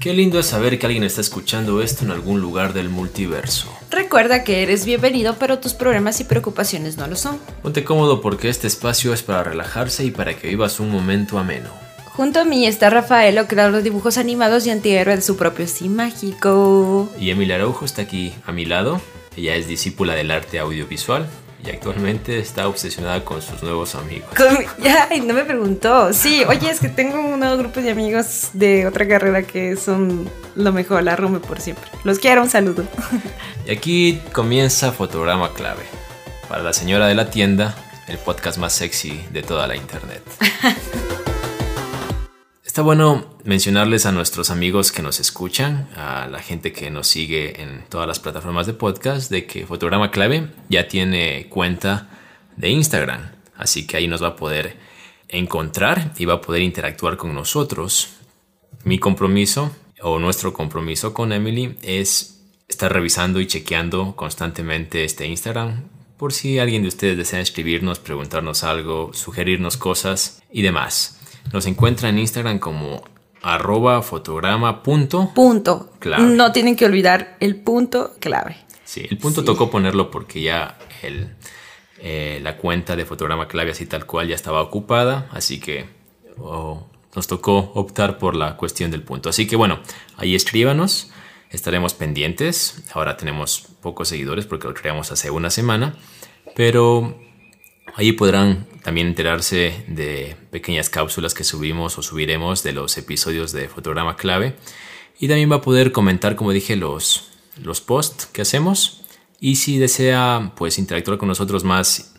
Qué lindo es saber que alguien está escuchando esto en algún lugar del multiverso. Recuerda que eres bienvenido, pero tus problemas y preocupaciones no lo son. Ponte cómodo porque este espacio es para relajarse y para que vivas un momento ameno. Junto a mí está Rafaelo, creador de dibujos animados y antihéroe de su propio sí mágico. Y Emilia Araujo está aquí a mi lado. Ella es discípula del arte audiovisual y actualmente está obsesionada con sus nuevos amigos. Ya, no me preguntó. Sí, oye, es que tengo un nuevo grupo de amigos de otra carrera que son lo mejor, la rumbe por siempre. Los quiero, un saludo. Y aquí comienza Fotograma Clave. Para la señora de la tienda, el podcast más sexy de toda la internet. Está bueno mencionarles a nuestros amigos que nos escuchan, a la gente que nos sigue en todas las plataformas de podcast, de que Fotograma Clave ya tiene cuenta de Instagram. Así que ahí nos va a poder encontrar y va a poder interactuar con nosotros. Mi compromiso o nuestro compromiso con Emily es estar revisando y chequeando constantemente este Instagram por si alguien de ustedes desea escribirnos, preguntarnos algo, sugerirnos cosas y demás. Nos encuentra en Instagram como arroba fotograma punto. Punto. Clave. No tienen que olvidar el punto clave. Sí, el punto tocó ponerlo porque ya el, eh, la cuenta de fotograma clave así tal cual ya estaba ocupada, así que oh, nos tocó optar por la cuestión del punto. Así que bueno, ahí escríbanos, estaremos pendientes. Ahora tenemos pocos seguidores porque lo creamos hace una semana, pero Allí podrán también enterarse de pequeñas cápsulas que subimos o subiremos de los episodios de Fotograma Clave. Y también va a poder comentar, como dije, los, los posts que hacemos. Y si desea pues interactuar con nosotros más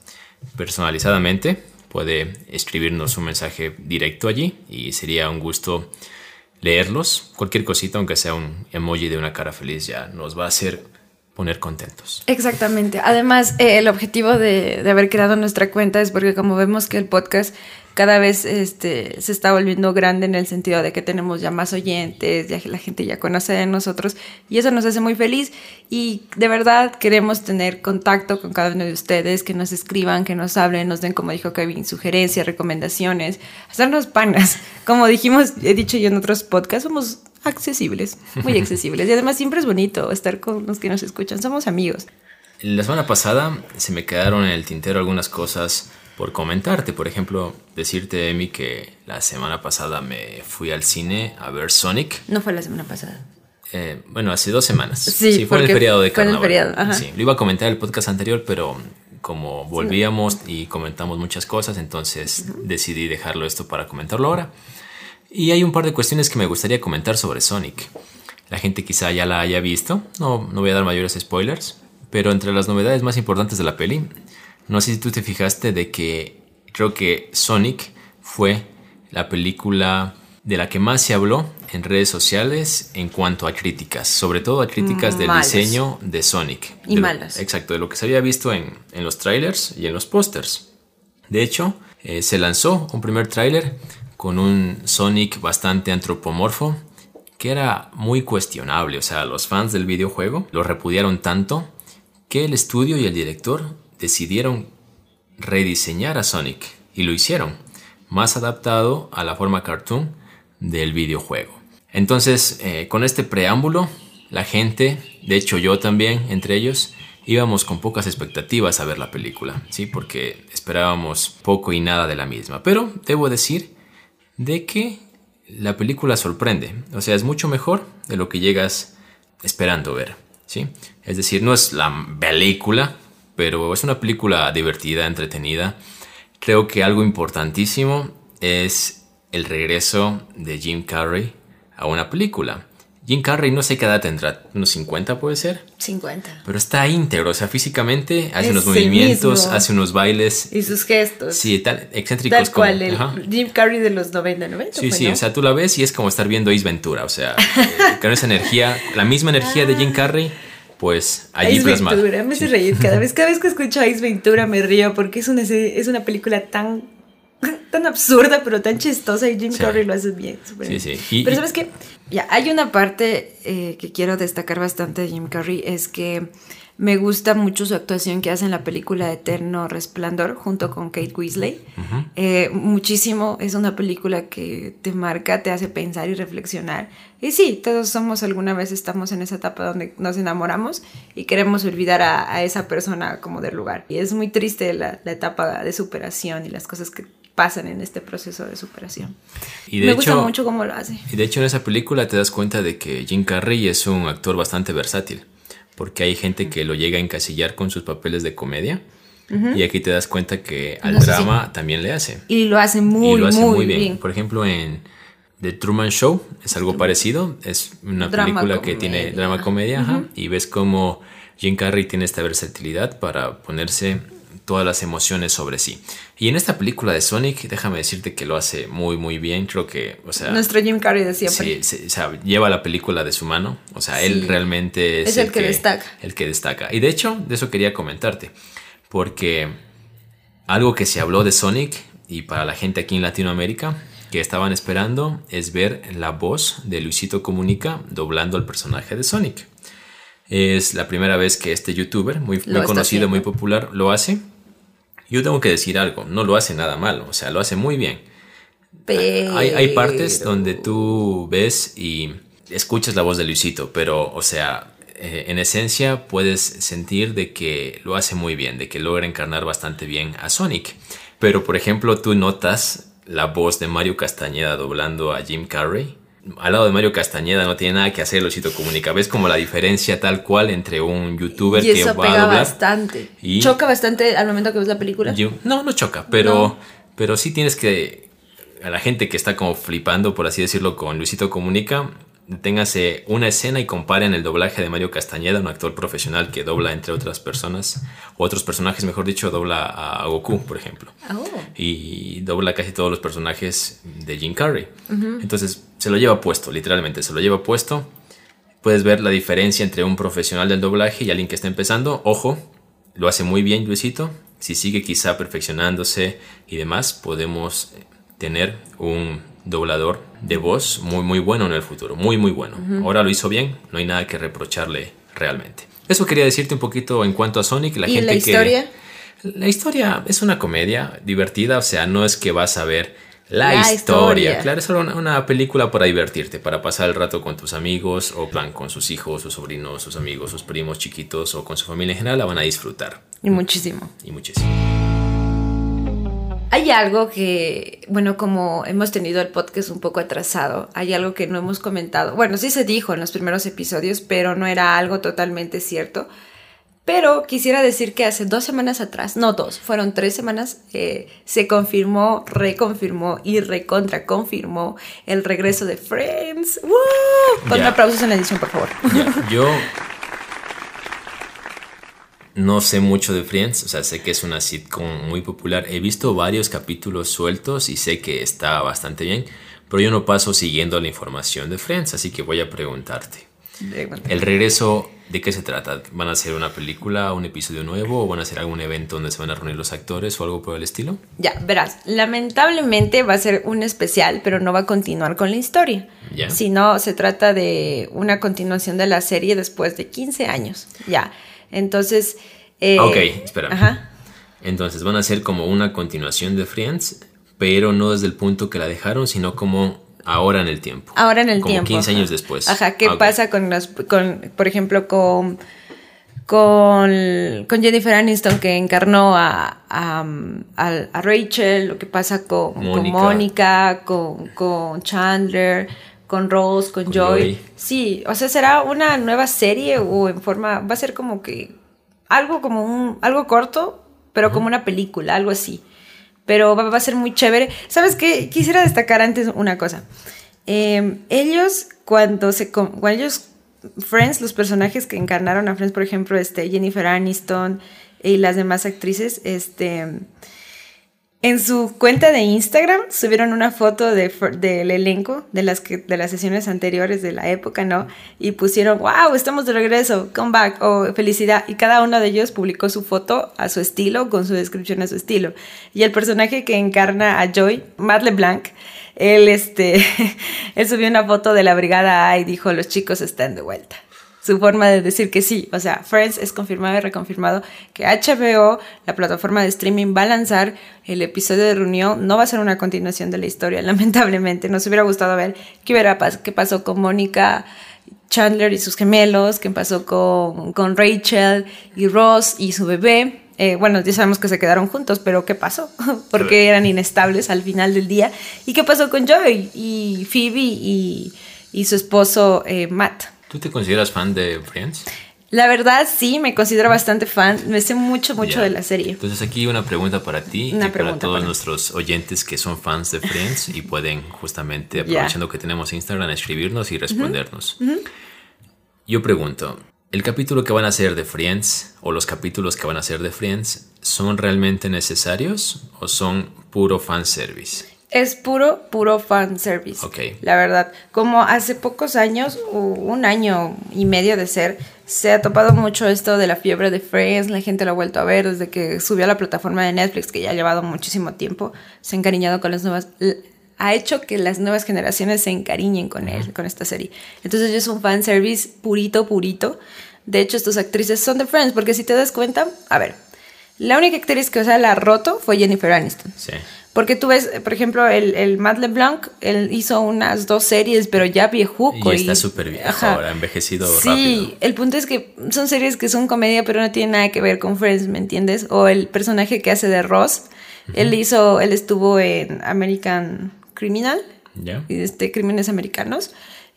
personalizadamente, puede escribirnos un mensaje directo allí y sería un gusto leerlos. Cualquier cosita, aunque sea un emoji de una cara feliz, ya nos va a hacer poner contentos. Exactamente. Además, eh, el objetivo de, de, haber creado nuestra cuenta es porque como vemos que el podcast cada vez este, se está volviendo grande en el sentido de que tenemos ya más oyentes, ya la gente ya conoce de nosotros y eso nos hace muy feliz y de verdad queremos tener contacto con cada uno de ustedes, que nos escriban, que nos hablen, nos den, como dijo Kevin, sugerencias, recomendaciones, hacernos panas. Como dijimos, he dicho yo en otros podcasts, somos accesibles, muy accesibles. Y además siempre es bonito estar con los que nos escuchan, somos amigos. La semana pasada se me quedaron en el tintero algunas cosas por comentarte. Por ejemplo, decirte, Emi, que la semana pasada me fui al cine a ver Sonic. No fue la semana pasada. Eh, bueno, hace dos semanas. Sí, fue en el periodo de carnaval. Fue en el periodo, Sí, lo iba a comentar en el podcast anterior, pero como volvíamos y comentamos muchas cosas, entonces decidí dejarlo esto para comentarlo ahora. Y hay un par de cuestiones que me gustaría comentar sobre Sonic. La gente quizá ya la haya visto, no, no voy a dar mayores spoilers, pero entre las novedades más importantes de la peli, no sé si tú te fijaste de que creo que Sonic fue la película de la que más se habló en redes sociales en cuanto a críticas, sobre todo a críticas del diseño de Sonic. Y malas. Exacto, de lo que se había visto en, en los trailers y en los pósters. De hecho, eh, se lanzó un primer tráiler con un Sonic bastante antropomorfo que era muy cuestionable. O sea, los fans del videojuego lo repudiaron tanto que el estudio y el director decidieron rediseñar a Sonic y lo hicieron más adaptado a la forma cartoon del videojuego. Entonces, eh, con este preámbulo, la gente, de hecho yo también, entre ellos, íbamos con pocas expectativas a ver la película, ¿sí? Porque esperábamos poco y nada de la misma. Pero debo decir de que la película sorprende. O sea, es mucho mejor de lo que llegas esperando ver. ¿sí? Es decir, no es la película, pero es una película divertida, entretenida. Creo que algo importantísimo es el regreso de Jim Carrey a una película. Jim Carrey no sé qué edad tendrá, unos 50 puede ser. 50. Pero está íntegro, o sea, físicamente hace unos movimientos, hace unos bailes. Y sus gestos. Sí, tal, excéntricos. Tal cual, el Jim Carrey de los 90, 90. Sí, sí, o sea, tú la ves y es como estar viendo Ace Ventura, o sea, eh, con esa energía, la misma energía de Jim Carrey, pues allí Ace Ventura, me hace reír cada vez, cada vez que escucho Ace Ventura me río porque es una, es una película tan tan absurda, pero tan chistosa y Jim Carrey lo hace bien. Sí, sí. pero sabes que, ya, hay una parte eh, que quiero destacar bastante de Jim Carrey, es que me gusta mucho su actuación que hace en la película Eterno Resplandor junto con Kate Weasley. Eh, muchísimo, es una película que te marca, te hace pensar y reflexionar. Y sí, todos somos alguna vez estamos en esa etapa donde nos enamoramos y queremos olvidar a, esa persona como del lugar. Y es muy triste la, etapa de superación y las cosas que pasan en este proceso de superación. Y de Me gusta mucho cómo lo hace. Y de hecho en esa película te das cuenta de que Jim Carrey es un actor bastante versátil porque hay gente que lo llega a encasillar con sus papeles de comedia. Y aquí te das cuenta que al drama también le hace. Y lo hace muy, muy, bien. Por ejemplo, en The Truman Show es algo parecido. Es una película que tiene drama comedia. y ves cómo Jim Carrey tiene esta versatilidad para ponerse todas las emociones sobre sí. Y en esta película de Sonic, déjame decirte que lo hace muy, muy bien. Creo que, o sea. Nuestro Jim Carrey de siempre. Sí, o sea, lleva la película de su mano. O sea, él realmente es, el, que, destaca. El que destaca. Y de hecho, de eso quería comentarte. Porque algo que se habló de Sonic y para la gente aquí en Latinoamérica que estaban esperando es ver la voz de Luisito Comunica doblando al personaje de Sonic. Es la primera vez que este youtuber, muy, muy conocido, muy popular, lo hace. Yo tengo que decir algo, no lo hace nada mal, o sea, lo hace muy bien. Hay, hay, partes donde tú ves y escuchas la voz de Luisito, pero, o sea, eh, en esencia puedes sentir de que lo hace muy bien, de que logra encarnar bastante bien a Sonic. Pero, por ejemplo, tú notas la voz de Mario Castañeda doblando a Jim Carrey. Al lado de Mario Castañeda no tiene nada que hacer Luisito Comunica. ¿Ves como la diferencia tal cual entre un youtuber y que eso va pega a doblar? bastante. Choca bastante al momento que ves la película. no, no choca, pero, pero sí tienes que. A la gente que está como flipando, por así decirlo, con Luisito Comunica, téngase una escena y comparen el doblaje de Mario Castañeda, un actor profesional que dobla entre otras personas, o otros personajes, mejor dicho, dobla a Goku, por ejemplo. Oh. Y dobla casi todos los personajes de Jim Carrey. Entonces, se lo lleva puesto, literalmente, se lo lleva puesto. Puedes ver la diferencia entre un profesional del doblaje y alguien que está empezando. Ojo, lo hace muy bien Luisito. Si sigue quizá perfeccionándose y demás, podemos tener un doblador de voz muy muy bueno en el futuro, muy muy bueno. Ahora lo hizo bien, no hay nada que reprocharle realmente. Eso quería decirte un poquito en cuanto a Sonic, la ¿Y la historia? La historia es una comedia divertida, o sea, no es que vas a ver la, historia. Claro, es solo una, película para divertirte, para pasar el rato con tus amigos o plan con sus hijos, sus sobrinos, sus amigos, sus primos chiquitos o con su familia en general, la van a disfrutar. Y muchísimo. Y muchísimo. Hay algo que, bueno, como hemos tenido el podcast un poco atrasado, hay algo que no hemos comentado. Bueno, sí se dijo en los primeros episodios, pero no era algo totalmente cierto. Pero quisiera decir que hace dos semanas atrás, no dos, fueron tres semanas, eh, se confirmó, reconfirmó y recontraconfirmó el regreso de Friends. ¡Woo! Con aplausos en la edición, por favor. Yo no sé mucho de Friends, o sea, sé que es una sitcom muy popular. He visto varios capítulos sueltos y sé que está bastante bien, pero yo no paso siguiendo la información de Friends, así que voy a preguntarte. El regreso, ¿de qué se trata? ¿Van a hacer una película, un episodio nuevo o van a hacer algún evento donde se van a reunir los actores o algo por el estilo? Ya, verás, lamentablemente va a ser un especial, pero no va a continuar con la historia. ¿Ya? Sino se trata de una continuación de la serie después de 15 años. Ya. Entonces... Eh, ok, espera. Ajá. Entonces van a ser como una continuación de Friends, pero no desde el punto que la dejaron, sino como ahora en el tiempo. Ahora en el como tiempo. 15 años después. Ajá, ¿qué pasa con, los, con, por ejemplo, con, con, con Jennifer Aniston que encarnó a, a, Rachel, lo que pasa con Mónica, con, con, Chandler, con Rose, con, Joy. Sí, o sea, será una nueva serie o en forma, va a ser como que algo como un, algo corto, pero como una película, algo así. Pero va, a ser muy chévere. ¿Sabes qué? Quisiera destacar antes una cosa. Em, ellos, cuando se, cuando ellos, Friends, los personajes que encarnaron a Friends, por ejemplo, este, Jennifer Aniston y las demás actrices, este En su cuenta de Instagram subieron una foto de, del elenco de las, que, de las sesiones anteriores de la época, ¿no? Y pusieron, wow, estamos de regreso, come back, o felicidad. Y cada uno de ellos publicó su foto a su estilo, con su descripción a su estilo. Y el personaje que encarna a Joy, Matt LeBlanc, él, este, él subió una foto de la Brigada A y dijo, los chicos están de vuelta su forma de decir que sí. O sea, Friends es confirmado y reconfirmado que HBO, la plataforma de streaming, va a lanzar el episodio de reunión. No va a ser una continuación de la historia, lamentablemente. Nos hubiera gustado ver qué, hubiera qué pasó con Mónica. Chandler y sus gemelos, qué pasó con, con Rachel y Ross y su bebé. Eh, bueno, ya sabemos que se quedaron juntos, pero ¿qué pasó? Porque eran inestables al final del día. ¿Y qué pasó con Joey y Phoebe y, y su esposo eh, Matt? ¿Tú te consideras fan de Friends? La verdad, sí, me considero bastante fan. Me sé mucho, mucho de la serie. Entonces, aquí una pregunta para ti y para todos nuestros oyentes que son fans de Friends y pueden, justamente, aprovechando que tenemos Instagram, escribirnos y respondernos. Yo pregunto: ¿el capítulo que van a hacer de Friends o los capítulos que van a hacer de Friends son realmente necesarios o son puro fanservice? Es puro, puro fan service. La verdad. Como hace pocos años, un año y medio de ser, se ha topado mucho esto de la fiebre de Friends. La gente lo ha vuelto a ver desde que subió a la plataforma de Netflix, que ya ha llevado muchísimo tiempo. Se ha encariñado con las nuevas. Ha hecho que las nuevas generaciones se encariñen con él, con esta serie. Entonces, es un fan service purito, purito. De hecho, estas actrices son de Friends, porque si te das cuenta, a ver, la única actriz que o sea, la roto fue Jennifer Aniston. Sí. Porque tú ves, por ejemplo, el, el Matt LeBlanc, él hizo unas dos series, pero ya viejuco. Y está súper viejo, ahora envejecido sí, rápido. Sí, el punto es que son series que son comedia, pero no tienen nada que ver con Friends, ¿me entiendes? O el personaje que hace de Ross, él hizo, él estuvo en American Criminal, este, Crímenes Americanos,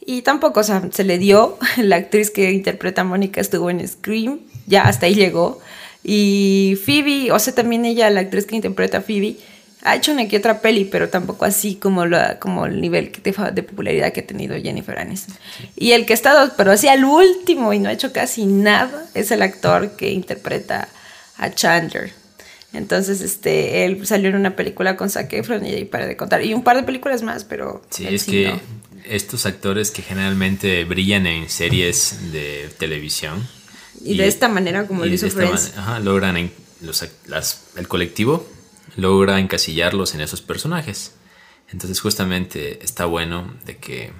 y tampoco, o sea, se le dio, la actriz que interpreta a Mónica estuvo en Scream, ya hasta ahí llegó. Y Phoebe, o sea, también ella, la actriz que interpreta a Phoebe, ha hecho una que otra peli, pero tampoco así como, la, como el nivel de, de popularidad que ha tenido Jennifer Aniston. Y el que ha estado, pero así al último y no ha hecho casi nada, es el actor que interpreta a Chandler. Entonces, este, él salió en una película con Zac Efron y para de contar. Y un par de películas más, pero... Sí, es que estos actores que generalmente brillan en series de televisión... Y, de esta manera, como lo hizo Friends. Ajá, logran en los, las, el colectivo logra encasillarlos en esos personajes. Entonces justamente está bueno de que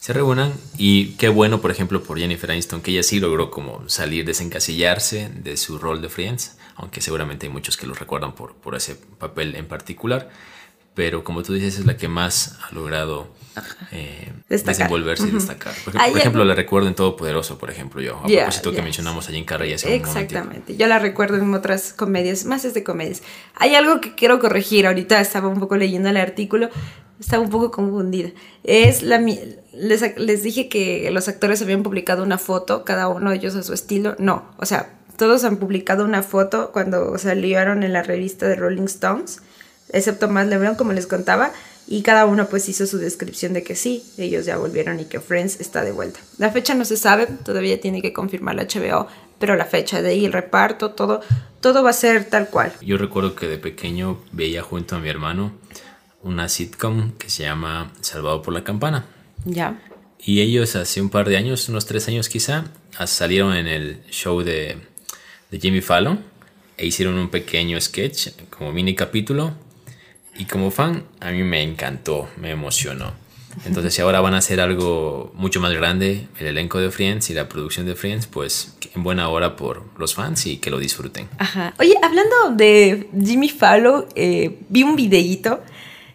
se reúnan y qué bueno por ejemplo por Jennifer Aniston que ella sí logró como salir, desencasillarse de su rol de Friends, aunque seguramente hay muchos que lo recuerdan por, por ese papel en particular pero como tú dices, es la que más ha logrado eh, desenvolverse y destacar. Por, ejemplo, la recuerdo en Todopoderoso, por ejemplo, yo, a propósito que mencionamos a Jim Carrey hace Exactamente, yo la recuerdo en otras comedias, más es de comedias. Hay algo que quiero corregir, ahorita estaba un poco leyendo el artículo, estaba un poco confundida. Es la les, les dije que los actores habían publicado una foto, cada uno de ellos a su estilo. No, o sea, todos han publicado una foto cuando salieron en la revista de Rolling Stones excepto más LeBron, como les contaba, y cada uno pues hizo su descripción de que sí, ellos ya volvieron y que Friends está de vuelta. La fecha no se sabe, todavía tiene que confirmar la HBO, pero la fecha de ahí, el reparto, todo, todo va a ser tal cual. Yo recuerdo que de pequeño veía junto a mi hermano una sitcom que se llama Salvado por la Campana. Ya. Y ellos hace un par de años, unos tres años quizá, salieron en el show de, de Jimmy Fallon e hicieron un pequeño sketch como mini capítulo y como fan, a mí me encantó, me emocionó. Entonces, si ahora van a hacer algo mucho más grande, el elenco de Friends y la producción de Friends, pues en buena hora por los fans y que lo disfruten. Ajá. Oye, hablando de Jimmy Fallon, eh, vi un videíto.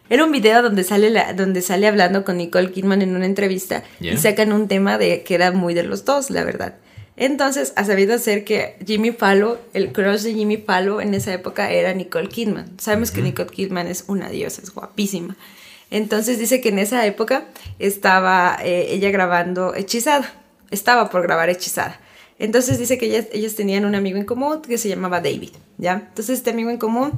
Era un video donde sale, la, donde sale hablando con Nicole Kidman en una entrevista y sacan un tema de que era muy de los dos, la verdad. Entonces, ha sabido ser que Jimmy Fallon, el crush de Jimmy Fallon en esa época era Nicole Kidman. Sabemos que Nicole Kidman es una diosa, es guapísima. Entonces dice que en esa época estaba eh, ella grabando Hechizada. Estaba por grabar Hechizada. Entonces dice que ellas, tenían un amigo en común que se llamaba David, ¿ya? Entonces este amigo en común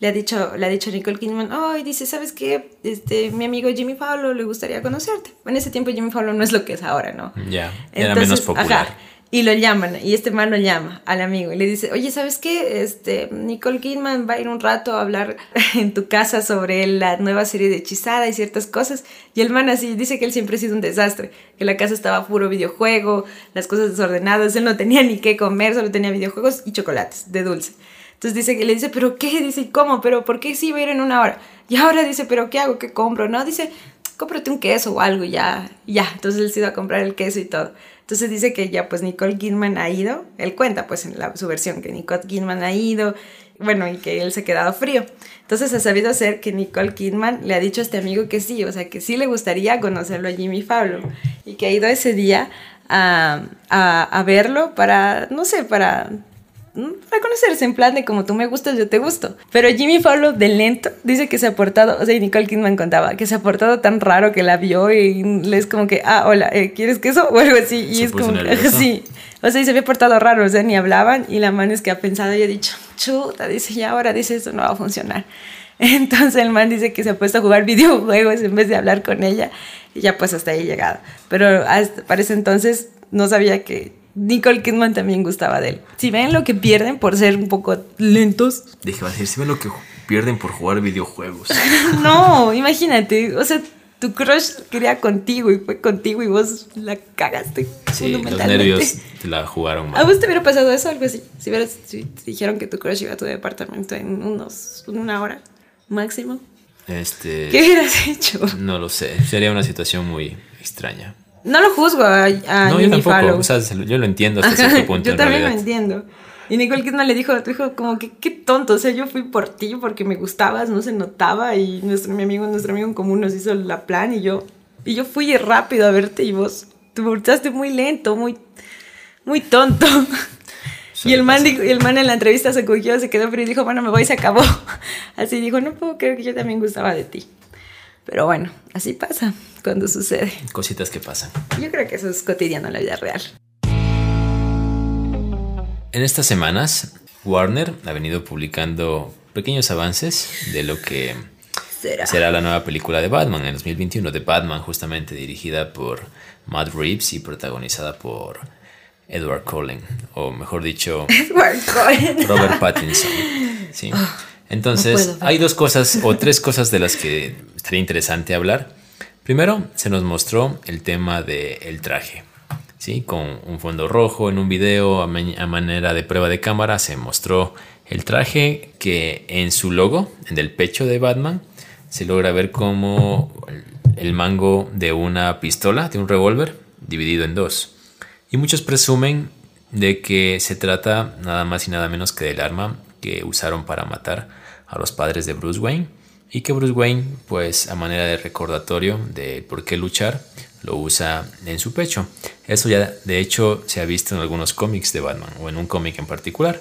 le ha dicho, le ha dicho a Nicole Kidman, ay, dice, ¿sabes qué? Este, mi amigo Jimmy Fallon le gustaría conocerte. En ese tiempo Jimmy Fallon no es lo que es ahora, ¿no? Ya, era menos popular. Y lo llaman, y este man lo llama al amigo y le dice, oye, ¿sabes qué? Este, Nicole Kidman va a ir un rato a hablar en tu casa sobre la nueva serie de Hechizada y ciertas cosas. Y el man así dice que él siempre ha sido un desastre, que la casa estaba puro videojuego, las cosas desordenadas, él no tenía ni qué comer, solo tenía videojuegos y chocolates de dulce. Entonces dice que le dice, ¿pero qué? Dice, ¿cómo? ¿Pero por qué sí va a ir en una hora? Y ahora dice, ¿pero qué hago? ¿Qué compro? No, dice, cómprate un queso o algo ya, ya. Entonces él se iba a comprar el queso y todo. Entonces dice que ya pues Nicole Kidman ha ido, él cuenta pues en la, su versión que Nicole Kidman ha ido, bueno, y que él se ha quedado frío. Entonces ha sabido hacer que Nicole Kidman le ha dicho a este amigo que sí, o sea, que sí le gustaría conocerlo a Jimmy Fallon y que ha ido ese día a, a, a verlo para, no sé, para para conocerse en plan de como tú me gustas, yo te gusto. Pero Jimmy Fallon de lento dice que se ha portado, o sea, Nicole Kidman contaba, que se ha portado tan raro que la vio y le es como que, ah, hola, eh, ¿quieres queso? O algo así. Y es como sí. O sea, y se había portado raro, o sea, ni hablaban y la man es que ha pensado y ha dicho, chuta, dice, ya ahora dice, eso no va a funcionar. Entonces el man dice que se ha puesto a jugar videojuegos en vez de hablar con ella y ya pues hasta ahí llegado. Pero hasta, para ese entonces no sabía que Nicole Kidman también gustaba de él. Si ven lo que pierden por ser un poco lentos. Dije, va a decir, si ven lo que pierden por jugar videojuegos. no, imagínate, o sea, tu crush quería contigo y fue contigo y vos la cagaste. Sí, los nervios te la jugaron mal. ¿A vos te hubiera pasado eso algo así? Si, hubieras, si te dijeron que tu crush iba a tu departamento en unos, una hora máximo. Este, ¿Qué hubieras hecho? No lo sé, sería una situación muy extraña. No lo juzgo a, a No, yo tampoco. O sea, yo lo entiendo hasta cierto punto. Yo también lo entiendo. Y Nicole Kidman le dijo, dijo como que qué tonto, o sea, yo fui por ti porque me gustabas, no se notaba y nuestro mi amigo, nuestro amigo en común nos hizo la plan y yo y yo fui rápido a verte y vos te volteaste muy lento, muy muy tonto. y el man, dijo, y el man en la entrevista se cogió, se quedó frío y dijo, bueno, me voy y se acabó. Así dijo, no puedo creer que yo también gustaba de ti. Pero bueno, así pasa cuando sucede. Cositas que pasan. Yo creo que eso es cotidiano en la vida real. En estas semanas, Warner ha venido publicando pequeños avances de lo que será, la nueva película de Batman en 2021, de Batman justamente dirigida por Matt Reeves y protagonizada por Edward Cullen, o mejor dicho, Edward. Robert Pattinson. Sí. Ah. Entonces, hay dos cosas o tres cosas de las que sería interesante hablar. Primero, se nos mostró el tema del traje. ¿sí? Con un fondo rojo en un video a, manera de prueba de cámara se mostró el traje que en su logo, en el pecho de Batman, se logra ver como el mango de una pistola, de un revólver, dividido en dos. Y muchos presumen de que se trata nada más y nada menos que del arma que usaron para matar a los padres de Bruce Wayne y que Bruce Wayne, pues a manera de recordatorio de por qué luchar, lo usa en su pecho. Eso ya de hecho se ha visto en algunos cómics de Batman o en un cómic en particular,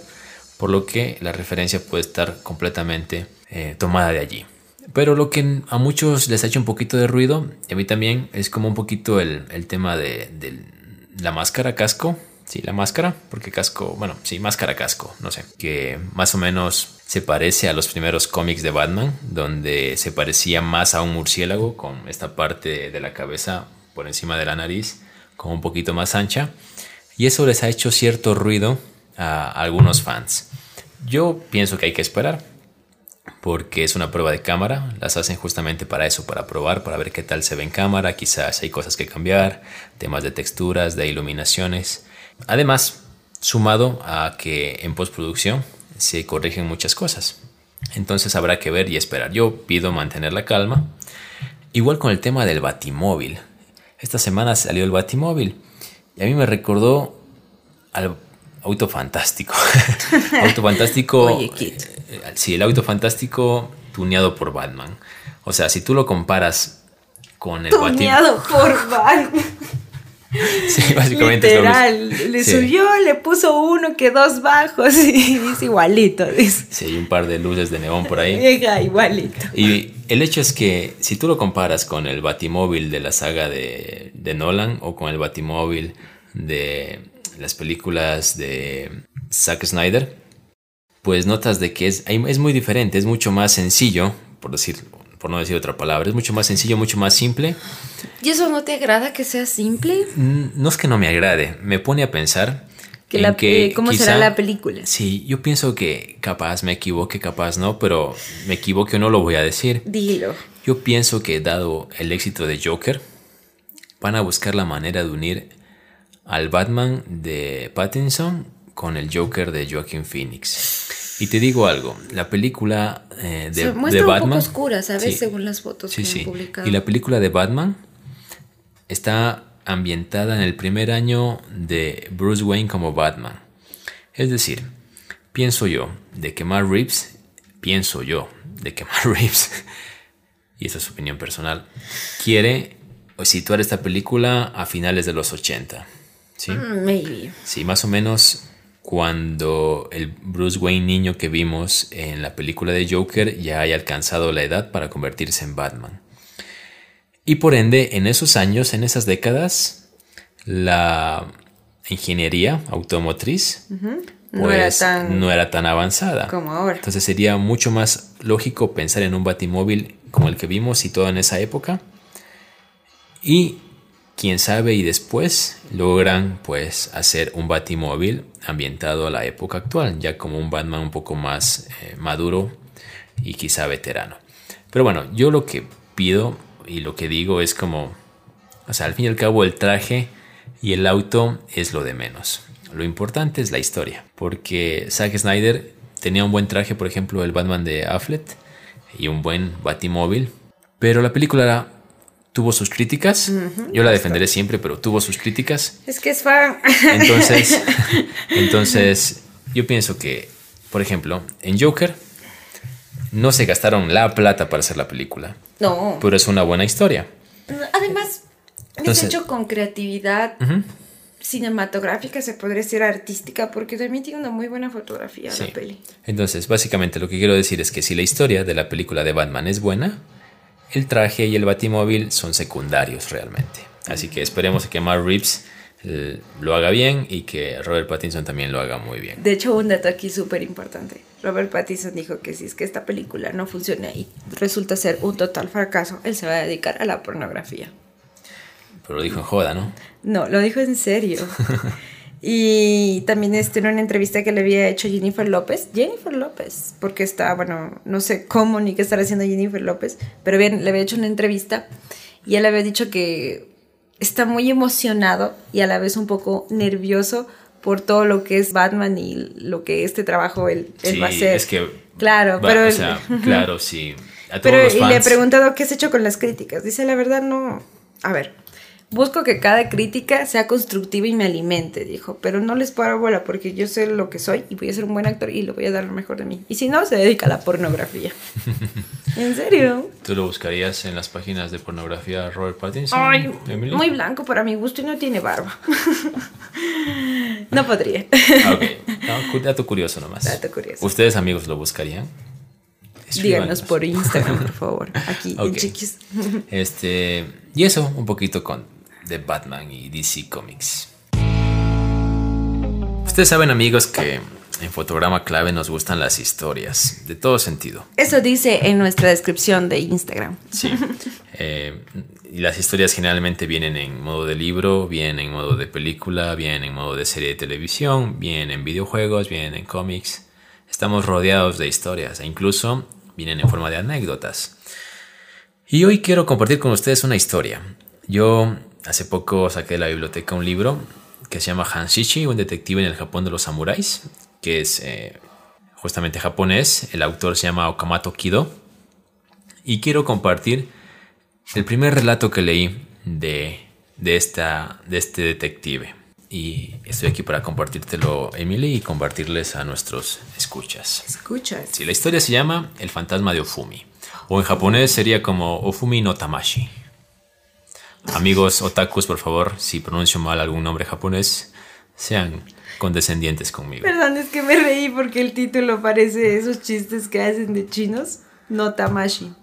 por lo que la referencia puede estar completamente eh, tomada de allí. Pero lo que a muchos les ha hecho un poquito de ruido, y a mí también, es como un poquito el, tema de la máscara casco Sí, la máscara, porque casco, bueno, sí, máscara casco, no sé, que más o menos se parece a los primeros cómics de Batman, donde se parecía más a un murciélago con esta parte de la cabeza por encima de la nariz, como un poquito más ancha, y eso les ha hecho cierto ruido a algunos fans. Yo pienso que hay que esperar, porque es una prueba de cámara, las hacen justamente para eso, para probar, para ver qué tal se ve en cámara, quizás hay cosas que cambiar, temas de texturas, de iluminaciones. Además, sumado a que en postproducción se corrigen muchas cosas. Entonces habrá que ver y esperar. Yo pido mantener la calma. Igual con el tema del batimóvil. Esta semana salió el batimóvil y a mí me recordó al auto fantástico. auto fantástico. Oye, eh, sí, el auto fantástico tuneado por Batman. O sea, si tú lo comparas con el Tuneado por Batman. Sí, básicamente Literal, le subió, le puso uno que dos bajos y es igualito. Dice. Sí, un par de luces de neón por ahí. igualito. Y el hecho es que si tú lo comparas con el batimóvil de la saga de, de Nolan o con el batimóvil de las películas de Zack Snyder, pues notas de que es, es muy diferente, es mucho más sencillo, por decir, por no decir otra palabra. Es mucho más sencillo, mucho más simple. ¿Y eso no te agrada que sea simple? Mm, No es que no me agrade, me pone a pensar Que en la- que ¿Cómo quizá- será la película? Sí, yo pienso que capaz me equivoque, capaz no, pero me equivoque o no lo voy a decir. Dilo. Yo pienso que dado el éxito de Joker, van a buscar la manera de unir al Batman de Pattinson con el Joker de Joaquin Phoenix. Y te digo algo, la película eh, de, Se de muestra un Batman... poco oscura, ¿sabes? Sí. Según las fotos Sí, que sí. han publicado. Y la película de Batman está ambientada en el primer año de Bruce Wayne como Batman. Es decir, pienso yo de que Matt Reeves, pienso yo de que Matt Reeves, y esa es su opinión personal, quiere situar esta película a finales de los 80. ¿sí? Mm, Maybe. Sí, más o menos cuando el Bruce Wayne niño que vimos en la película de Joker ya haya alcanzado la edad para convertirse en Batman. Y por ende, en esos años, en esas décadas, la ingeniería automotriz No era pues, tan- no era tan avanzada. Como ahora. Entonces sería mucho más lógico pensar en un batimóvil como el que vimos y todo en esa época. Y quién sabe y después logran pues hacer un batimóvil ambientado a la época actual, ya como un Batman un poco más eh, maduro y quizá veterano. Pero bueno, yo lo que pido y lo que digo es como, o sea, al fin y al cabo el traje y el auto es lo de menos. Lo importante es la historia, porque Zack Snyder tenía un buen traje, por ejemplo, el Batman de Affleck y un buen batimóvil, pero la película tuvo sus críticas. Yo la defenderé siempre, pero tuvo sus críticas. Es que es fan. Entonces, entonces yo pienso que, por ejemplo, en Joker no se gastaron la plata para hacer la película, no. pero es una buena historia. Además, Entonces- es hecho con creatividad cinematográfica, se podría decir artística, porque también tiene una muy buena fotografía Sí. la peli. Entonces, básicamente lo que quiero decir es que si la historia de la película de Batman es buena, el traje y el batimóvil son secundarios realmente. Así que esperemos que Matt Reeves eh, lo haga bien y que Robert Pattinson también lo haga muy bien. De hecho, un dato aquí súper importante. Robert Pattinson dijo que si es que esta película no funciona y resulta ser un total fracaso, él se va a dedicar a la pornografía. Pero lo dijo en joda, ¿no? No, lo dijo en serio. y también este, en una entrevista que le había hecho Jennifer López, Jennifer López, porque está, bueno, no sé cómo ni qué estará haciendo Jennifer López, pero bien, le había hecho una entrevista y él había dicho que está muy emocionado y a la vez un poco nervioso por todo lo que es Batman y lo que este trabajo él, él Sí, va a hacer. es que... Claro, va, pero... o sea, claro, sí. A todos Pero los y le he fans- preguntado qué has hecho con las críticas. Dice, la verdad no... A ver, busco que cada crítica sea constructiva y me alimente, dijo. Pero no les paro bola porque yo sé lo que soy y voy a ser un buen actor y le voy a dar lo mejor de mí. Y si no, se dedica a la pornografía. ¿En serio? ¿Tú lo buscarías en las páginas de pornografía Robert Pattinson? Ay, Emily? muy blanco para mi gusto y no tiene barba. no podría. Ah, ok. No, dato curioso nomás. Dato curioso. ¿Ustedes, amigos, lo buscarían? Díganos por Instagram, por favor. Aquí, en chiquis. Este, y eso, un poquito con de Batman y DC Comics. Ustedes saben, amigos, que en Fotograma Clave nos gustan las historias, de todo sentido. Eso dice en nuestra descripción de Instagram. Sí. Eh, y las historias generalmente vienen en modo de libro, vienen en modo de película, vienen en modo de serie de televisión, vienen en videojuegos, vienen en cómics. Estamos rodeados de historias e incluso vienen en forma de anécdotas. Y hoy quiero compartir con ustedes una historia. Yo hace poco saqué de la biblioteca un libro que se llama Hanshichi, un detective en el Japón de los samuráis, que es eh, justamente japonés. El autor se llama Okamoto Kido. Y quiero compartir el primer relato que leí de, de, esta, de este detective. Y estoy aquí para compartírtelo, Emily, y compartirles a nuestros escuchas. Escuchas. Sí, la historia se llama El fantasma de Ofumi. O en japonés sería como Ofumi no Tamashi. Amigos otakus, por favor, si pronuncio mal algún nombre japonés, sean condescendientes conmigo. Perdón, es que me reí porque el título parece esos chistes que hacen de chinos. No Tamashi.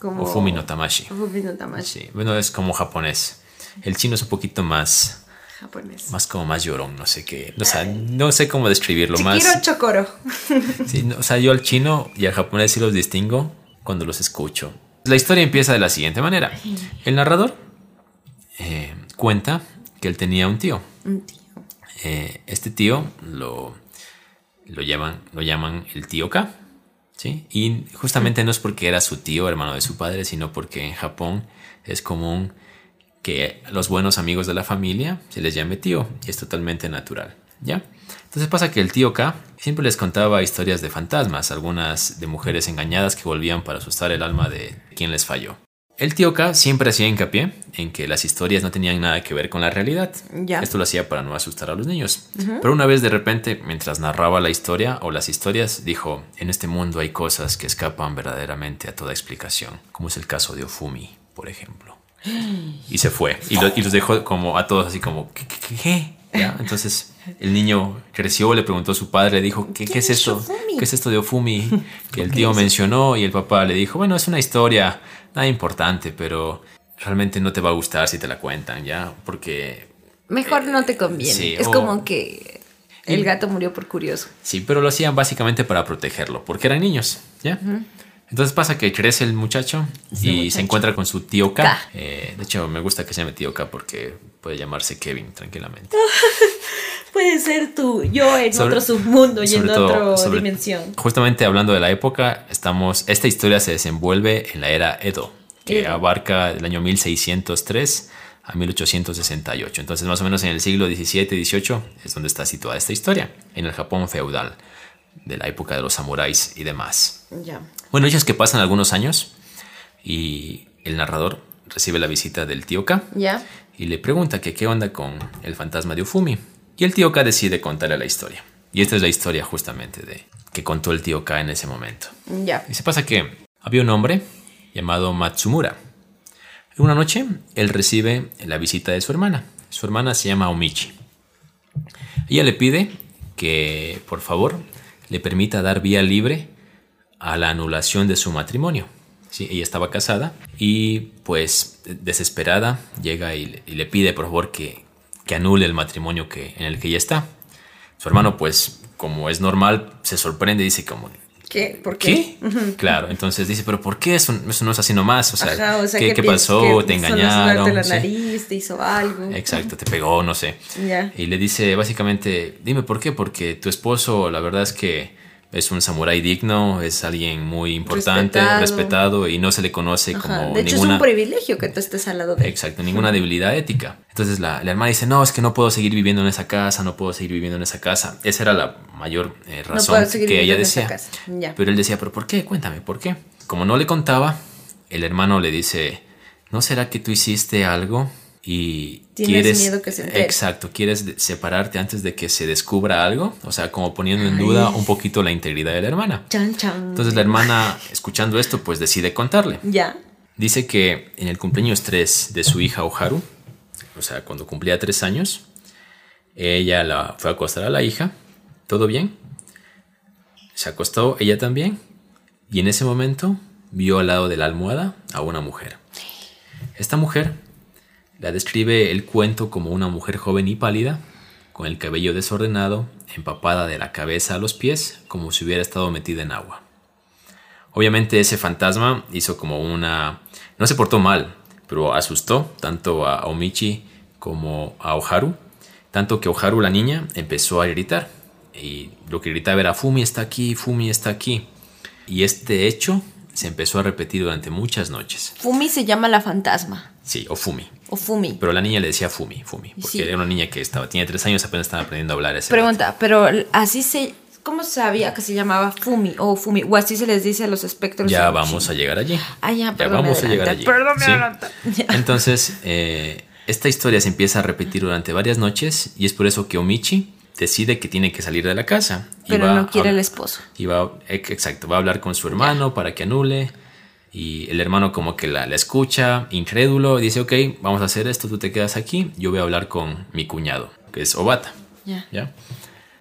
Como... Ofumi no Tamashi. Ofumi no Tamashi. Sí, bueno, es como japonés. El chino es un poquito más, Japonés. más como más llorón, no sé qué. O sea, no sé cómo describirlo Chikiro más. Chokoro. Sí, no, o sea, yo al chino y al japonés sí los distingo cuando los escucho. La historia empieza de la siguiente manera. El narrador eh, cuenta que él tenía un tío. Un tío. Eh, este tío lo, lo, llaman, lo llaman el tío K. ¿sí? Y justamente no es porque era su tío, hermano de su padre, sino porque en Japón es común que los buenos amigos de la familia se les llame tío y es totalmente natural. ¿Ya? Entonces pasa que el tío K siempre les contaba historias de fantasmas, algunas de mujeres engañadas que volvían para asustar el alma de quien les falló. El tío K siempre hacía hincapié en que las historias no tenían nada que ver con la realidad. Esto lo hacía para no asustar a los niños. Pero una vez de repente, mientras narraba la historia o las historias, dijo, en este mundo hay cosas que escapan verdaderamente a toda explicación, como es el caso de Ofumi, por ejemplo. Y se fue. Y, lo- y los dejó como a todos así como, ¿qué? qué, qué, qué?". ¿Ya? Entonces el niño creció, le preguntó a su padre, le dijo, ¿qué, qué es es esto? ¿Qué es esto de Ofumi? Que el tío mencionó y el papá le dijo, bueno, es una historia, nada importante, pero realmente no te va a gustar si te la cuentan, ¿ya? Porque Mejor no te conviene. sí, es o- como que el gato murió por curioso. Sí, pero lo hacían básicamente para protegerlo, porque eran niños, ¿ya? Entonces pasa que crece el muchacho y muchacho. se encuentra con su tío K. K. Eh, de hecho, me gusta que se llame tío K porque puede llamarse Kevin tranquilamente. Puede ser tú, yo en Sobre- otro submundo y en todo- otra sobre- dimensión. Justamente hablando de la época, estamos, esta historia se desenvuelve en la era Edo, que Edo. abarca el año 1603 a 1868. Entonces, más o menos en el siglo XVII y XVIII es donde está situada esta historia, en el Japón feudal, de la época de los samuráis y demás. Ya. Bueno, ellos que pasan algunos años y el narrador recibe la visita del tío K Ya. y le pregunta que qué onda con el fantasma de Ufumi. Y el tío K decide contarle la historia. Y esta es la historia justamente de que contó el tío K en ese momento. Ya. Y se pasa que había un hombre llamado Matsumura. Una noche él recibe la visita de su hermana. Su hermana se llama Omichi. Ella le pide que por favor le permita dar vía libre a la anulación de su matrimonio. Sí, ella estaba casada y pues desesperada llega y le, pide por favor que, que anule el matrimonio que, en el que ella está. Su hermano pues como es normal se sorprende y dice como ¿Qué? ¿Por qué? ¿Qué? Claro, entonces dice, pero ¿por qué? Eso, eso no es así nomás. O sea, Ajá, o sea, ¿qué, pasó? que ¿Te engañaron? la Sí. nariz, te hizo algo. Exacto, te pegó, no sé. Y le dice básicamente, dime por qué, porque tu esposo, la verdad es que es un samurái digno, es alguien muy importante, Respetado. respetado, y no se le conoce Ajá. como De hecho, ninguna... es un privilegio que tú estés al lado de él. Exacto, ninguna debilidad ética. Entonces la, la hermana dice, no, es que no puedo seguir viviendo en esa casa, no puedo seguir viviendo en esa casa. Esa era la mayor eh, razón que ella decía. Pero él decía, pero ¿por qué? Cuéntame, ¿por qué? Como no le contaba, el hermano le dice, ¿no será que tú hiciste algo y Tienes quieres... miedo que se entere. Exacto, quieres separarte antes de que se descubra algo? O sea, como poniendo en duda un poquito la integridad de la hermana. Chan, chan. Entonces la hermana, escuchando esto, pues decide contarle. Ya. Dice que en el cumpleaños 3 de su hija Oharu, o sea, cuando cumplía 3 años, ella la fue a acostar a la hija, todo bien, se acostó ella también, y en ese momento vio al lado de la almohada a una mujer. Esta mujer la describe el cuento como una mujer joven y pálida, con el cabello desordenado, empapada de la cabeza a los pies, como si hubiera estado metida en agua. Obviamente ese fantasma hizo como una... No se portó mal, pero asustó tanto a Omichi como a Oharu. Tanto que Oharu, la niña, empezó a gritar. Y lo que gritaba era, Fumi está aquí, Fumi está aquí. Y este hecho se empezó a repetir durante muchas noches. Fumi se llama la fantasma. Sí, o Fumi. O Fumi. Pero la niña le decía Fumi, Fumi. Porque Sí. era una niña que estaba, tenía tres años, apenas estaba aprendiendo a hablar ese Pregunta, pero así se. ¿Cómo sabía que se llamaba Fumi o Fumi? O así se les dice a los espectros. Ya vamos a llegar allí. Ah, ya, ya vamos a llegar allí. Perdón, me. Entonces, eh, esta historia se empieza a repetir durante varias noches y es por eso que Omichi decide que tiene que salir de la casa. Y Pero va no quiere a- el esposo. y va, exacto, va a hablar con su hermano para que anule. Y el hermano como que la, la escucha, incrédulo, dice, ok, vamos a hacer esto, tú te quedas aquí, yo voy a hablar con mi cuñado, que es Obata. Ya. ¿ya?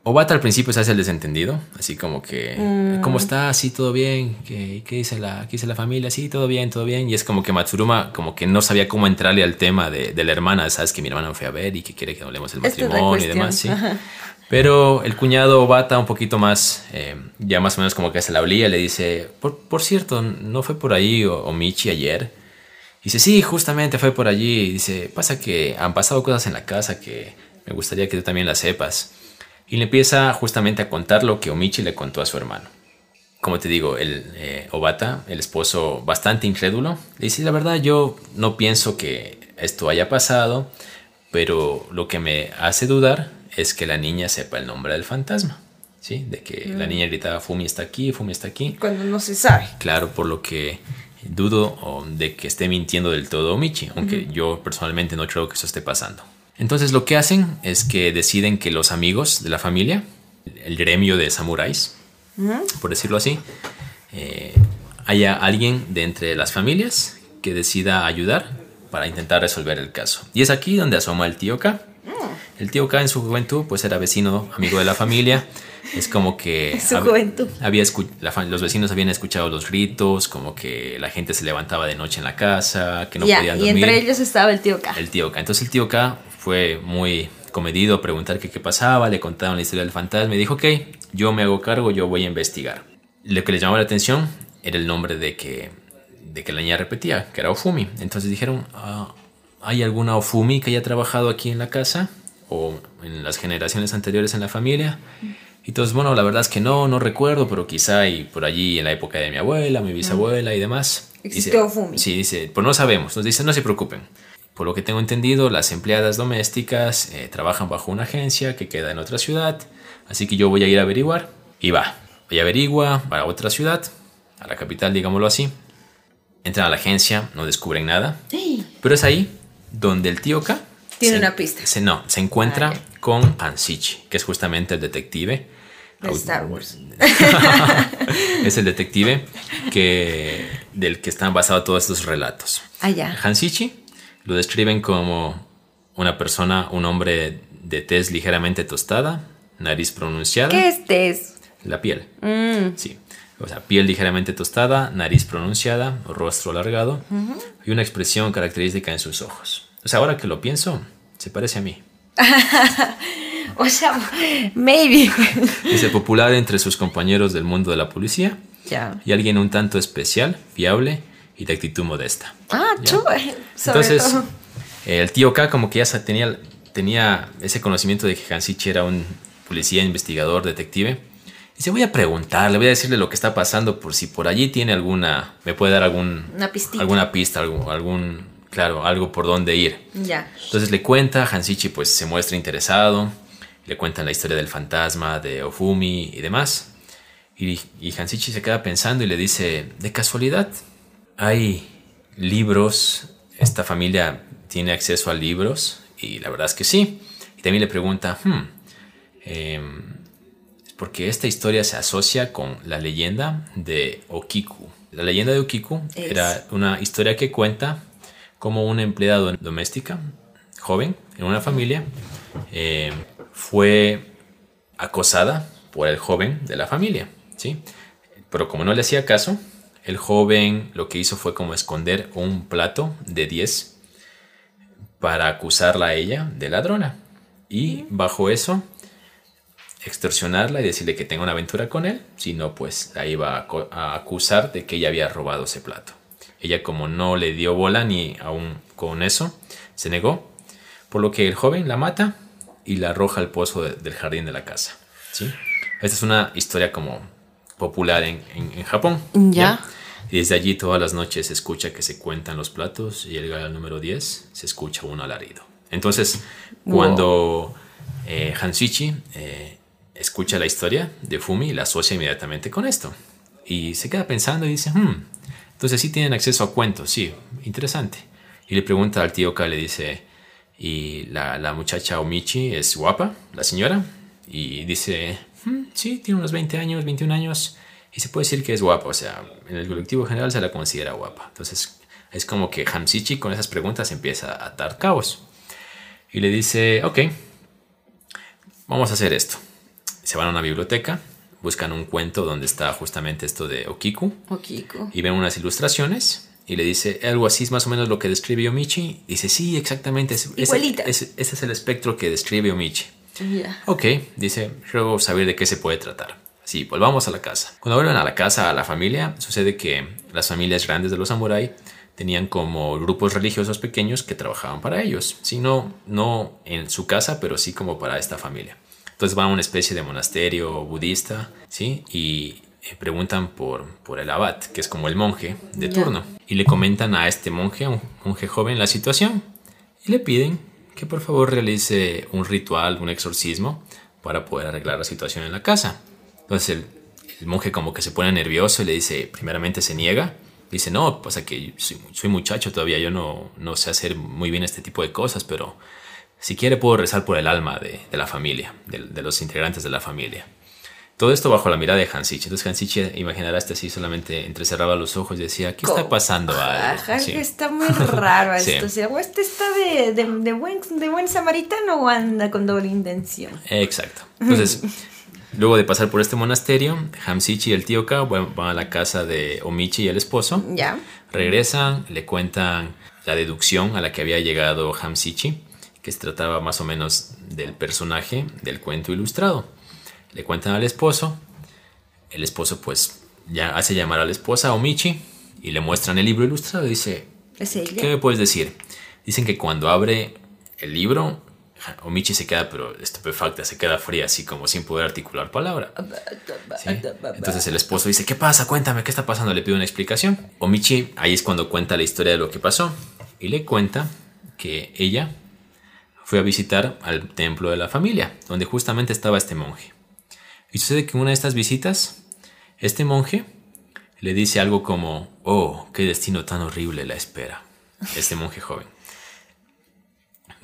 Obata al principio se hace el desentendido, así como que, Mm. ¿cómo está? Sí, todo bien. ¿Qué, qué dice la, qué dice la familia? Sí, todo bien, todo bien. Y es como que Matsuruma como que no sabía cómo entrarle al tema de, de la hermana, sabes que mi hermana me fue a ver y que quiere que hablemos del matrimonio y demás, sí. Ajá. Pero el cuñado Obata, un poquito más, eh, ya más o menos como que se la olía, le dice, por, por cierto, ¿no fue por ahí o, Michi ayer? dice, sí, justamente fue por allí. Y dice, pasa que han pasado cosas en la casa que me gustaría que tú también las sepas. Y le empieza justamente a contar lo que Omichi le contó a su hermano. Como te digo, el eh, Obata, el esposo bastante incrédulo, le dice, la verdad yo no pienso que esto haya pasado, pero lo que me hace dudar es que la niña sepa el nombre del fantasma. ¿Sí? De que la mm. niña gritaba, Fumi está aquí, Fumi está aquí. Cuando no se sabe. Claro, por lo que dudo de que esté mintiendo del todo Michi, aunque yo personalmente no creo que eso esté pasando. Entonces lo que hacen es que deciden que los amigos de la familia, el gremio de samuráis, por decirlo así, eh, haya alguien de entre las familias que decida ayudar para intentar resolver el caso. Y es aquí donde asoma el tío K. El tío K en su juventud pues era vecino, amigo de la familia. Es como que su juventud. Había los vecinos habían escuchado los gritos, como que la gente se levantaba de noche en la casa, que no podían dormir. Y entre ellos estaba el tío K. El tío K. Entonces el tío K fue muy comedido a preguntar qué, qué pasaba, le contaron la historia del fantasma y dijo, ok, yo me hago cargo, yo voy a investigar. Lo que le llamó la atención era el nombre de que, de que la niña repetía, que era Ofumi. Entonces dijeron, ah, ¿hay alguna Ofumi que haya trabajado aquí en la casa o en las generaciones anteriores en la familia? Y entonces, bueno, la verdad es que no, no recuerdo, pero quizá y por allí en la época de mi abuela, mi bisabuela y demás. ¿Existió Ofumi? Sí, dice, pues no sabemos. Nos dice, no se preocupen. Por lo que tengo entendido, las empleadas domésticas eh, trabajan bajo una agencia que queda en otra ciudad, así que yo voy a ir a averiguar. Y va, voy a averiguar para otra ciudad, a la capital, digámoslo así. Entran a la agencia, no descubren nada. Pero es ahí donde el tío K... Tiene una pista. Se, no, se encuentra ah, con Ansichi, que es justamente el detective. De Star Wars. es el detective que, del que están basados todos estos relatos. Ah, ya. Hansichi lo describen como una persona, un hombre de tez ligeramente tostada, nariz pronunciada. ¿Qué es tez? La piel. Mm. Sí. O sea, piel ligeramente tostada, nariz pronunciada, rostro alargado y una expresión característica en sus ojos. O sea, ahora que lo pienso, se parece a mí. o sea, maybe. Dice popular entre sus compañeros del mundo de la policía. Ya. Y alguien un tanto especial, fiable y de actitud modesta. Ah, chuve. Entonces, el tío K como que ya tenía, tenía ese conocimiento de que Hansichi era un policía, investigador, detective. Y se voy a preguntar, le voy a decirle lo que está pasando por si por allí tiene alguna, me puede dar algún, alguna pista, algún, algún, claro, algo por dónde ir. Ya. Entonces le cuenta, Hansichi pues se muestra interesado, le cuentan la historia del fantasma, de Ofumi y demás. Y, y Hansichi se queda pensando y le dice, de casualidad, hay libros, esta familia tiene acceso a libros y la verdad es que sí. Y también le pregunta, hmm, em, porque esta historia se asocia con la leyenda de Okiku. La leyenda de Okiku era una historia que cuenta como una empleada doméstica joven en una familia em, fue acosada por el joven de la familia, ¿sí? Pero como no le hacía caso, el joven lo que hizo fue como esconder un plato de 10 para acusarla a ella de ladrona. Y bajo eso, extorsionarla y decirle que tenga una aventura con él, si no, pues la iba a acusar de que ella había robado ese plato. Ella como no le dio bola ni aún con eso, se negó, por lo que el joven la mata y la arroja al pozo del jardín de la casa. ¿sí? Esta es una historia como popular en, Japón. ¿Ya? Y desde allí todas las noches se escucha que se cuentan los platos y llega al número 10 se escucha un alarido. Entonces, cuando eh, Hansichi eh, escucha la historia de Fumi, la asocia inmediatamente con esto. Y se queda pensando y dice, hmm, entonces sí tienen acceso a cuentos, sí, interesante. Y le pregunta al tío Ka, le dice, ¿y la, la muchacha Omichi es guapa, la señora? Y dice, hmm, sí, tiene unos 20 años, 21 años y se puede decir que es guapa, o sea, en el colectivo general se la considera guapa. Entonces es como que Hamsichi con esas preguntas empieza a atar cabos. Y le dice, ok, vamos a hacer esto. Se van a una biblioteca, buscan un cuento donde está justamente esto de Okiku. Okiku. Y ven unas ilustraciones y le dice, algo así es más o menos lo que describe Omichi. Dice, sí, exactamente. Ese, ese, ese es el espectro que describe Omichi. Ya. Ok, dice, luego saber de qué se puede tratar. Sí, volvamos a la casa. Cuando vuelven a la casa, a la familia, sucede que las familias grandes de los samuráis tenían como grupos religiosos pequeños que trabajaban para ellos. Sí, no, no en su casa, pero sí como para esta familia. Entonces van a una especie de monasterio budista, ¿sí? Y eh, preguntan por, por el abad, que es como el monje de turno. Y le comentan a este monje, un monje joven, la situación. Y le piden que por favor realice un ritual, un exorcismo, para poder arreglar la situación en la casa. Entonces el, el monje como que se pone nervioso y le dice, primeramente se niega. Dice, no, pasa que soy, soy muchacho todavía, yo no, no sé hacer muy bien este tipo de cosas, pero si quiere puedo rezar por el alma de, de la familia, de, de los integrantes de la familia. Todo esto bajo la mirada de Hansichi. Entonces Hansichi, imaginarás así, solamente entrecerraba los ojos y decía, ¿qué está pasando? algo?". Ajá, Sí. está muy raro Sí. esto. O sea, este está de, buen, de buen samaritano o anda con doble intención. Exacto. Entonces, luego de pasar por este monasterio, Hamsichi y el tío van van a la casa de Omichi y el esposo. Ya. Regresan, le cuentan la deducción a la que había llegado Hamsichi, que se trataba más o menos del personaje del cuento ilustrado. Le cuentan al esposo, el esposo pues ya hace llamar a la esposa Omichi y le muestran el libro ilustrado y dice, Es ella. ¿qué me puedes decir? Dicen que cuando abre el libro, Omichi se queda pero estupefacta, se queda fría así como sin poder articular palabra. ¿sí? Entonces el esposo dice, ¿qué pasa? Cuéntame, ¿qué está pasando? Le pide una explicación. Omichi ahí es cuando cuenta la historia de lo que pasó y le cuenta que ella fue a visitar al templo de la familia, donde justamente estaba este monje. Y sucede que en una de estas visitas, este monje le dice algo como, oh, qué destino tan horrible la espera. Este monje joven.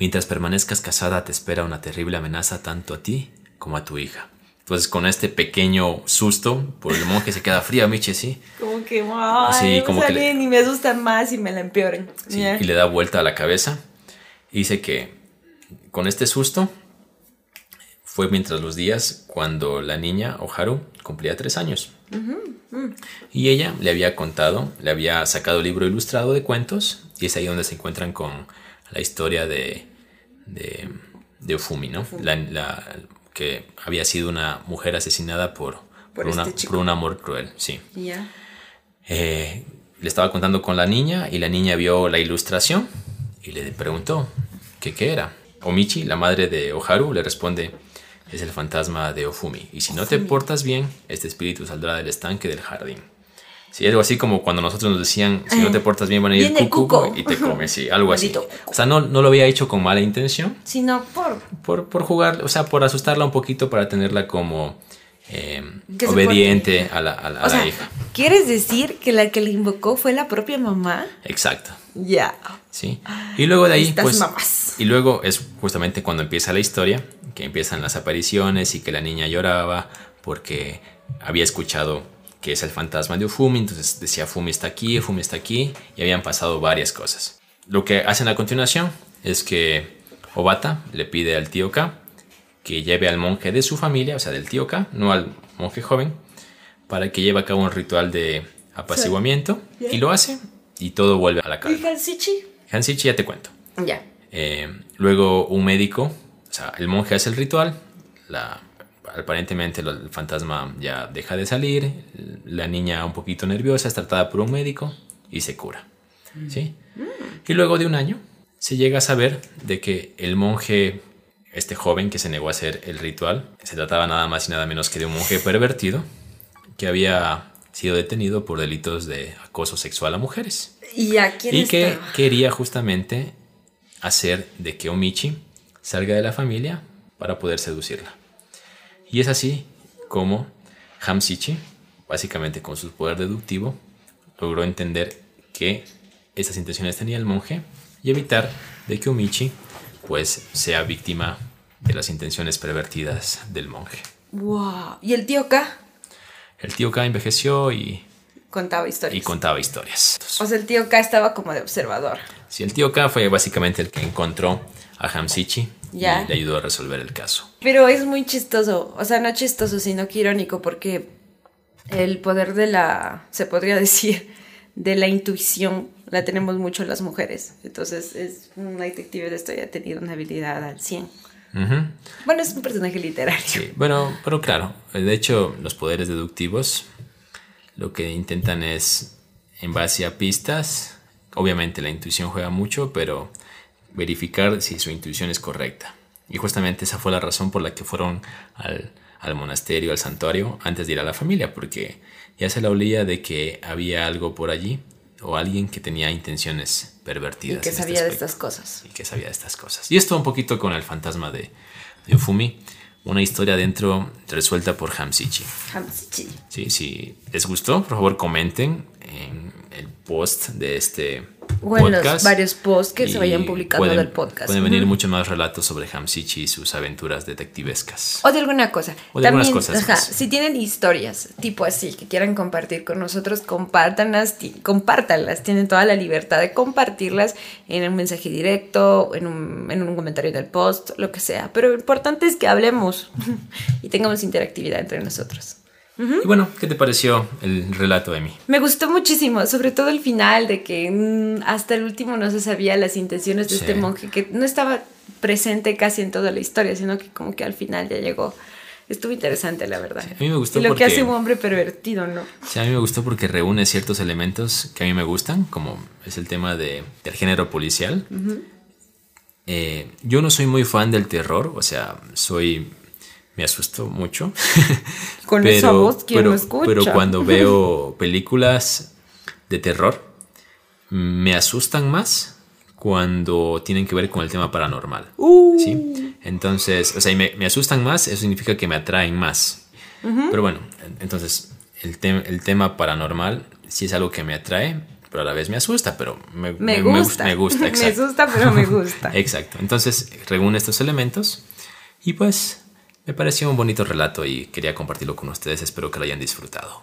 Mientras permanezcas casada te espera una terrible amenaza tanto a ti como a tu hija. Entonces con este pequeño susto, por el monje se queda frío, Michi, sí. Como que, ay, Sí, me como que y me asustan más y me la empeoran. Sí, y le da vuelta a la cabeza. Y dice que con este susto fue mientras los días cuando la niña Oharu cumplía tres años. Y ella le había contado, le había sacado el libro ilustrado de cuentos y es ahí donde se encuentran con la historia de, de, ¿no? La, la- que había sido una mujer asesinada por, Por por, una- este por un amor cruel, sí. Eh, le estaba contando con la niña y la niña vio la ilustración y le preguntó que qué era. Omichi, la madre de Oharu, le responde, es el fantasma de Ofumi. Y si no te portas bien, este espíritu saldrá del estanque del jardín. Sí, algo así como cuando nosotros nos decían, si no te portas bien, van a ir cuco y te come, sí, algo así. O sea, no, no lo había hecho con mala intención, Sino por. por, por jugar, o sea, por asustarla un poquito para tenerla como eh, obediente a la, a la- a la sea, hija. ¿quieres decir que la que le invocó fue la propia mamá? Exacto. Ya. ¿sí? Y luego de ahí, Estas pues, mamás. y luego es justamente cuando empieza la historia, que empiezan las apariciones y que la niña lloraba porque había escuchado que es el fantasma de Ufumi, entonces decía Fumi está aquí, Fumi está aquí, y habían pasado varias cosas. Lo que hacen a continuación es que Obata le pide al tío K que lleve al monje de su familia, o sea, del tío K, no al monje joven, para que lleve a cabo un ritual de apaciguamiento, y lo hace, y todo vuelve a la calma. ¿Y Hansichi? Hansichi ya te cuento. Ya. Eh, luego un médico, o sea, el monje hace el ritual, la, aparentemente el fantasma ya deja de salir, la niña un poquito nerviosa es tratada por un médico y se cura. ¿sí? Y luego de un año se llega a saber de que el monje, este joven que se negó a hacer el ritual, se trataba nada más y nada menos que de un monje pervertido que había sido detenido por delitos de acoso sexual a mujeres ¿Y a quién y que quería justamente hacer de que Omichi salga de la familia para poder seducirla. Y es así como Hamsichi, básicamente con su poder deductivo, logró entender que esas intenciones tenía el monje y evitar de que Omichi pues sea víctima de las intenciones pervertidas del monje. Wow. ¿Y el tío K? El tío K envejeció y, Contaba historias. y contaba historias. O sea, el tío K estaba como de observador. Sí, el tío K fue básicamente el que encontró a Hamsichi Ya. y le ayudó a resolver el caso. Pero es muy chistoso, o sea, no chistoso, sino que irónico, porque el poder de la, se podría decir, de la intuición la tenemos mucho las mujeres. Entonces, es un detective de esto ya ha tenido una habilidad al 100. Bueno, es un personaje literario. Sí, bueno, pero claro, de hecho los poderes deductivos lo que intentan es, en base a pistas, obviamente la intuición juega mucho, pero verificar si su intuición es correcta. Y justamente esa fue la razón por la que fueron al, al monasterio, al santuario, antes de ir a la familia, porque ya se la olía de que había algo por allí o alguien que tenía intenciones pervertidas. Y que este sabía de estas cosas. Y que sabía de estas cosas. Y esto un poquito con el fantasma de, de Ufumi. Una historia dentro resuelta por Hamsichi. Hamsichi. Sí, si les gustó, por favor comenten en el post de este o en los varios posts que se vayan publicando del podcast. Pueden venir muchos más relatos sobre Hamsichi y sus aventuras detectivescas. O de alguna cosa. O de algunas cosas. Ajá, si tienen historias tipo así que quieran compartir con nosotros, compártanlas, compártanlas. Tienen toda la libertad de compartirlas en un mensaje directo, en un, en un comentario del post, lo que sea. Pero lo importante es que hablemos y tengamos interactividad entre nosotros. Y bueno, ¿qué te pareció el relato de mí? Me gustó muchísimo, sobre todo el final, de que mm, hasta el último no se sabía las intenciones de este monje, que no estaba presente casi en toda la historia, sino que como que al final ya llegó. Estuvo interesante, la verdad. a mí me gustó. Y lo que hace un hombre pervertido, ¿no? Sí, a mí me gustó porque reúne ciertos elementos que a mí me gustan, como es el tema de, del género policial. Eh, yo no soy muy fan del terror, o sea, soy me asustó mucho. Con pero, esa voz, ¿quién pero, escucha? Pero cuando veo películas de terror, me asustan más cuando tienen que ver con el tema paranormal. Uh. ¿sí? Entonces, o sea, me, me, asustan más, eso significa que me atraen más. Pero bueno, entonces, el, el tema paranormal sí es algo que me atrae, pero a la vez me asusta, pero me, me gusta. Me, gusta, me asusta, pero me gusta. exacto. Entonces, reúne estos elementos y pues me pareció un bonito relato y quería compartirlo con ustedes. Espero que lo hayan disfrutado.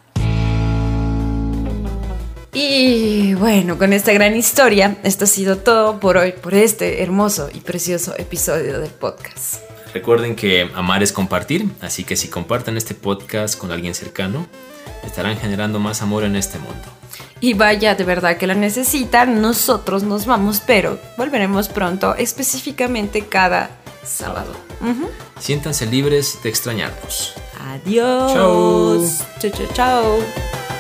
Y bueno, con esta gran historia, esto ha sido todo por hoy, por este hermoso y precioso episodio del podcast. Recuerden que amar es compartir, así que si comparten este podcast con alguien cercano, estarán generando más amor en este mundo. Y vaya, de verdad que lo necesitan, nosotros nos vamos, pero volveremos pronto, específicamente cada sábado. Siéntanse libres de extrañarnos. Adiós. Chao. Chao, chao, chao.